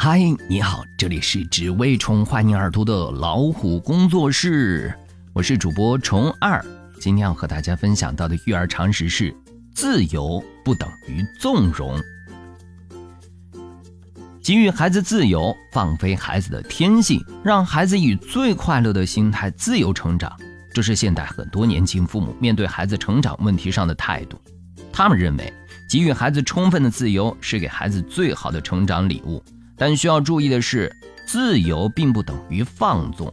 嗨，你好，这里是只为宠坏你耳朵的老虎工作室，我是主播虫二。今天要和大家分享到的育儿常识是：自由不等于纵容。给予孩子自由，放飞孩子的天性，让孩子以最快乐的心态自由成长，这是现代很多年轻父母面对孩子成长问题上的态度。他们认为，给予孩子充分的自由是给孩子最好的成长礼物。但需要注意的是，自由并不等于放纵。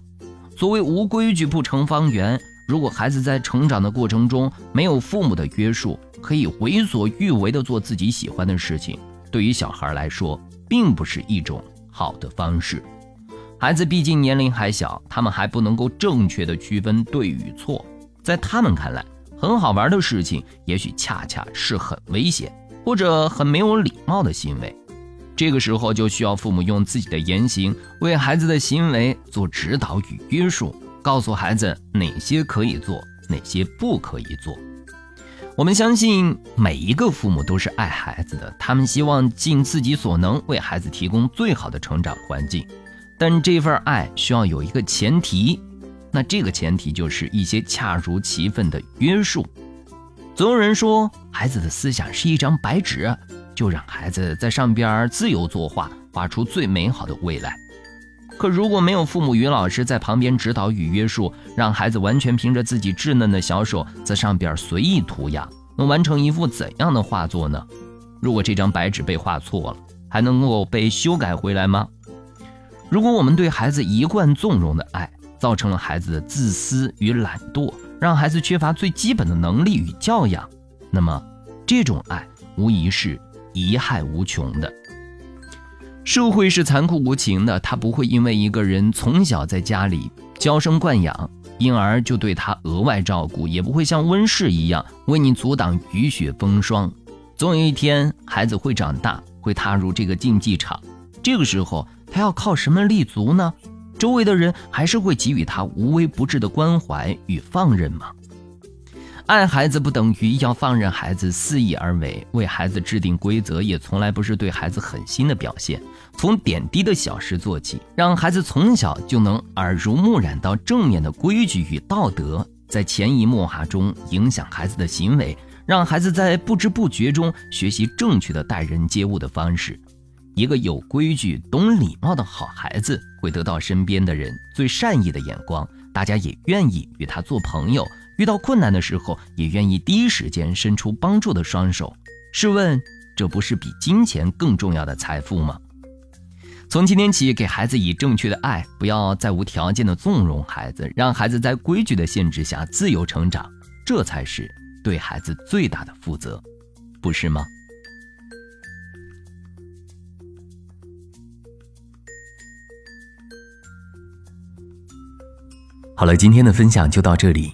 所谓无规矩不成方圆。如果孩子在成长的过程中没有父母的约束，可以为所欲为的做自己喜欢的事情，对于小孩来说。并不是一种好的方式。孩子毕竟年龄还小，他们还不能够正确的区分对与错。在他们看来，很好玩的事情，也许恰恰是很危险或者很没有礼貌的行为。这个时候，就需要父母用自己的言行为孩子的行为做指导与约束，告诉孩子哪些可以做，哪些不可以做。我们相信每一个父母都是爱孩子的，他们希望尽自己所能为孩子提供最好的成长环境。但这份爱需要有一个前提，那这个前提就是一些恰如其分的约束。总有人说，孩子的思想是一张白纸，就让孩子在上边自由作画，画出最美好的未来。可如果没有父母与老师在旁边指导与约束，让孩子完全凭着自己稚嫩的小手在上边随意涂鸦，能完成一幅怎样的画作呢？如果这张白纸被画错了，还能够被修改回来吗？如果我们对孩子一贯纵容的爱，造成了孩子的自私与懒惰，让孩子缺乏最基本的能力与教养，那么这种爱无疑是贻害无穷的。社会是残酷无情的，他不会因为一个人从小在家里娇生惯养，因而就对他额外照顾，也不会像温室一样为你阻挡雨雪风霜。总有一天，孩子会长大，会踏入这个竞技场，这个时候他要靠什么立足呢？周围的人还是会给予他无微不至的关怀与放任吗？爱孩子不等于要放任孩子肆意而为，为孩子制定规则也从来不是对孩子狠心的表现。从点滴的小事做起，让孩子从小就能耳濡目染到正面的规矩与道德，在潜移默化中影响孩子的行为，让孩子在不知不觉中学习正确的待人接物的方式。一个有规矩、懂礼貌的好孩子，会得到身边的人最善意的眼光，大家也愿意与他做朋友。遇到困难的时候，也愿意第一时间伸出帮助的双手。试问，这不是比金钱更重要的财富吗？从今天起，给孩子以正确的爱，不要再无条件的纵容孩子，让孩子在规矩的限制下自由成长，这才是对孩子最大的负责，不是吗？好了，今天的分享就到这里。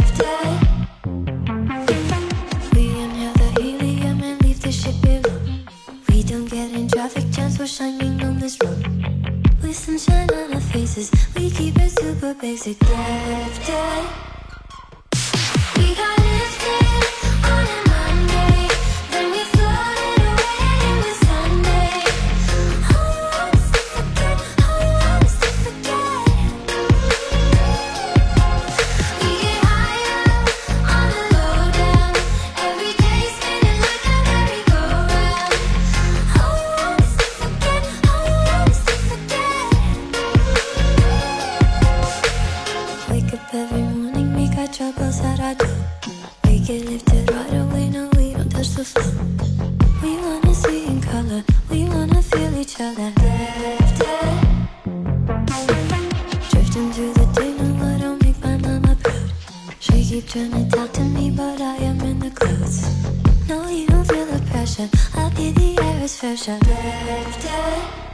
don't get in traffic jams. for shining on this road with sunshine on our faces. We keep it super basic. Lifted, we got lifted. troubles that I do. We get lifted right away, no, we don't touch the floor. We wanna see in color, we wanna feel each other. Lifted. Drifting through the day, no, I don't make my mama proud. She keep trying to talk to me, but I am in the clouds. No, you don't feel the pressure, I'll be the air is fresher. Lifted.